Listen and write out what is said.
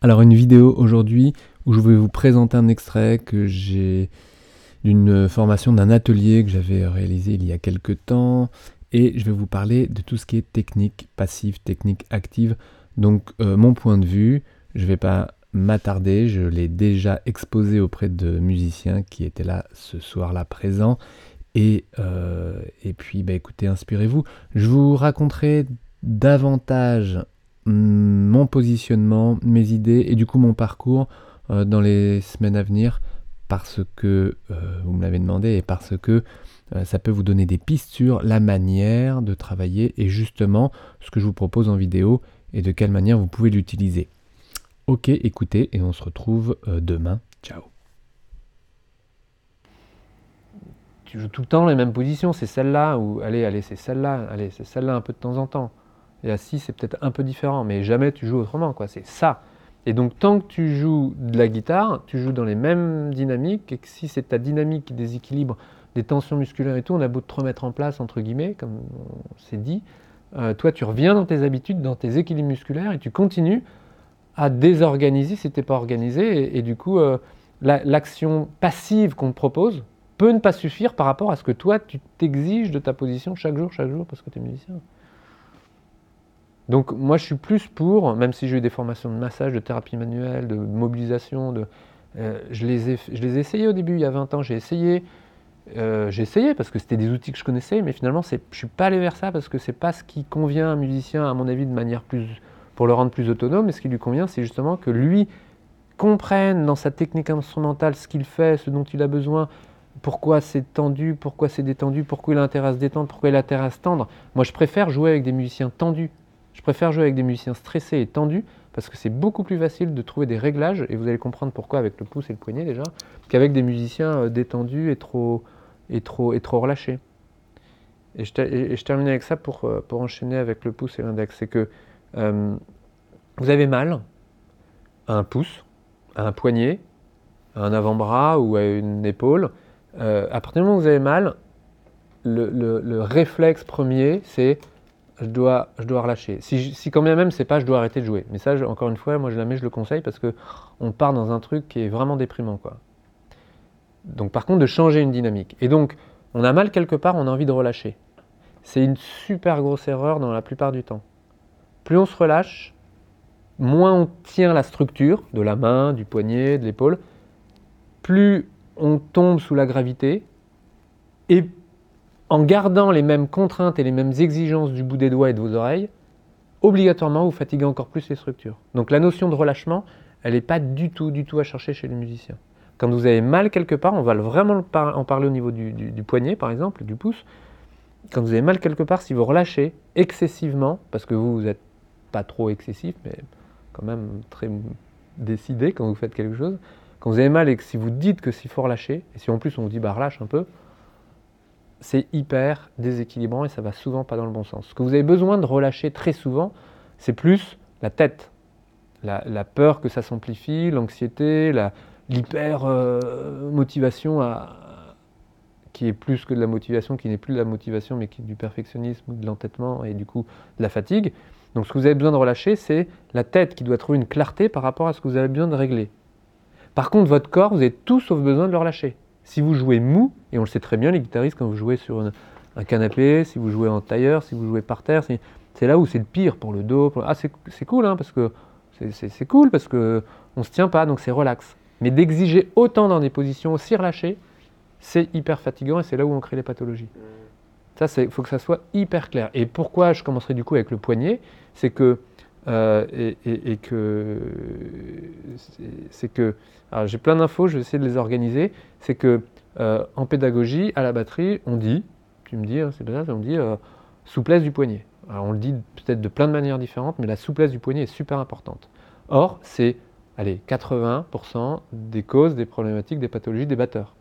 Alors une vidéo aujourd'hui où je vais vous présenter un extrait que j'ai d'une formation d'un atelier que j'avais réalisé il y a quelques temps et je vais vous parler de tout ce qui est technique passive, technique active. Donc euh, mon point de vue, je ne vais pas m'attarder, je l'ai déjà exposé auprès de musiciens qui étaient là ce soir-là présents. Et, euh, et puis bah, écoutez, inspirez-vous. Je vous raconterai davantage mon positionnement, mes idées et du coup mon parcours euh, dans les semaines à venir parce que euh, vous me l'avez demandé et parce que euh, ça peut vous donner des pistes sur la manière de travailler et justement ce que je vous propose en vidéo et de quelle manière vous pouvez l'utiliser. Ok, écoutez et on se retrouve demain. Ciao. Tu joues tout le temps les mêmes positions, c'est celle-là ou allez, allez, c'est celle-là, allez, c'est celle-là un peu de temps en temps. Et à 6, c'est peut-être un peu différent, mais jamais tu joues autrement, quoi. C'est ça. Et donc, tant que tu joues de la guitare, tu joues dans les mêmes dynamiques, et que si c'est ta dynamique qui déséquilibre des tensions musculaires et tout, on a beau te remettre en place, entre guillemets, comme on s'est dit, euh, toi, tu reviens dans tes habitudes, dans tes équilibres musculaires, et tu continues à désorganiser si tu n'es pas organisé. Et, du coup, euh, l'action passive qu'on te propose peut ne pas suffire par rapport à ce que toi, tu t'exiges de ta position chaque jour, chaque jour, parce que tu es musicien. Donc moi je suis plus pour, même si j'ai eu des formations de massage, de thérapie manuelle, de mobilisation, de, euh, je, les ai, je les ai au début, il y a 20 ans, j'ai essayé, euh, j'ai essayé parce que c'était des outils que je connaissais, mais finalement je ne suis pas allé vers ça parce que c'est pas ce qui convient à un musicien, à mon avis, de manière plus, pour le rendre plus autonome, et ce qui lui convient, c'est justement que lui comprenne dans sa technique instrumentale ce qu'il fait, ce dont il a besoin, pourquoi c'est tendu, pourquoi c'est détendu, pourquoi il a intérêt à se détendre, pourquoi il a intérêt à se tendre. Moi je préfère jouer avec des musiciens tendus je préfère jouer avec des musiciens stressés et tendus parce que c'est beaucoup plus facile de trouver des réglages, et vous allez comprendre pourquoi avec le pouce et le poignet déjà, qu'avec des musiciens euh, détendus et trop, et trop, et trop relâchés. Et je, termine avec ça pour, euh, pour enchaîner avec le pouce et l'index. C'est que euh, vous avez mal à un pouce, à un poignet, à un avant-bras ou à une épaule. à partir du moment où vous avez mal, le réflexe premier, c'est je dois, je dois relâcher. Si, si quand même c'est pas, je dois arrêter de jouer. Mais ça, encore une fois, moi je la mets, je le conseille parce que on part dans un truc qui est vraiment déprimant, quoi. Donc par contre, de changer une dynamique. Et donc, on a mal quelque part, on a envie de relâcher. C'est une super grosse erreur dans la plupart du temps. Plus on se relâche, moins on tient la structure de la main, du poignet, de l'épaule, plus on tombe sous la gravité, et en gardant les mêmes contraintes et les mêmes exigences du bout des doigts et de vos oreilles, obligatoirement vous fatiguez encore plus les structures. Donc la notion de relâchement, elle n'est pas du tout, du tout à chercher chez les musiciens. Quand vous avez mal quelque part, on va vraiment en parler au niveau du, poignet par exemple, du pouce. Quand vous avez mal quelque part, si vous relâchez excessivement, parce que vous, vous n'êtes pas trop excessif, mais quand même très décidé quand vous faites quelque chose, quand vous avez mal et que si vous dites que s'il faut relâcher, et si en plus on vous dit bah relâche un peu, c'est hyper déséquilibrant et ça va souvent pas dans le bon sens. Ce que vous avez besoin de relâcher très souvent, c'est plus la tête, la, peur que ça s'amplifie, l'anxiété, l'hyper euh, motivation qui est plus que de la motivation, qui n'est plus de la motivation, mais qui est du perfectionnisme de l'entêtement et du coup de la fatigue. Donc ce que vous avez besoin de relâcher, c'est la tête qui doit trouver une clarté par rapport à ce que vous avez besoin de régler. Par contre, votre corps, vous avez tout sauf besoin de le relâcher. Si vous jouez mou, et on le sait très bien, les guitaristes, quand vous jouez sur un canapé, si vous jouez en tailleur, si vous jouez par terre, c'est là où c'est le pire pour le dos. Ah, c'est cool, hein, parce que c'est cool, parce qu'on ne se tient pas, donc c'est relax. Mais d'exiger autant dans des positions aussi relâchées, c'est hyper fatigant et c'est là où on crée les pathologies. Ça, il faut que ça soit hyper clair. Et pourquoi je commencerai du coup avec le poignet C'est que euh, et, que c'est que j'ai plein d'infos, je vais essayer de les organiser. C'est que euh, en pédagogie, à la batterie, on dit, tu me dis, hein, c'est ça, on dit euh, souplesse du poignet. Alors on le dit peut-être de plein de manières différentes, mais la souplesse du poignet est super importante. Or, c'est allez, 80% des causes des problématiques des pathologies des batteurs.